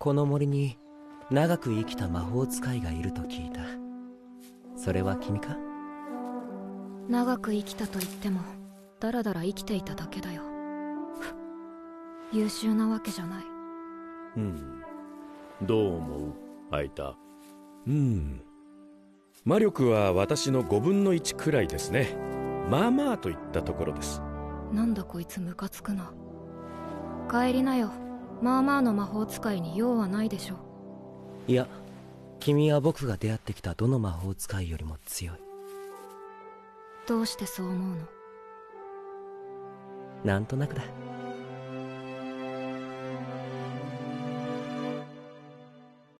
この森に長く生きた魔法使いがいると聞いた。それは君か？長く生きたと言ってもだらだら生きていただけだよ。優秀なわけじゃない。うん。どう思う？アイタ。うん。魔力は私の5分の1くらいですね。まあまあといったところです。なんだこいつムカつくな。帰りなよまあまあの魔法使いに用はないでしょいや君は僕が出会ってきたどの魔法使いよりも強い。どうしてそう思うの？なんとなくだ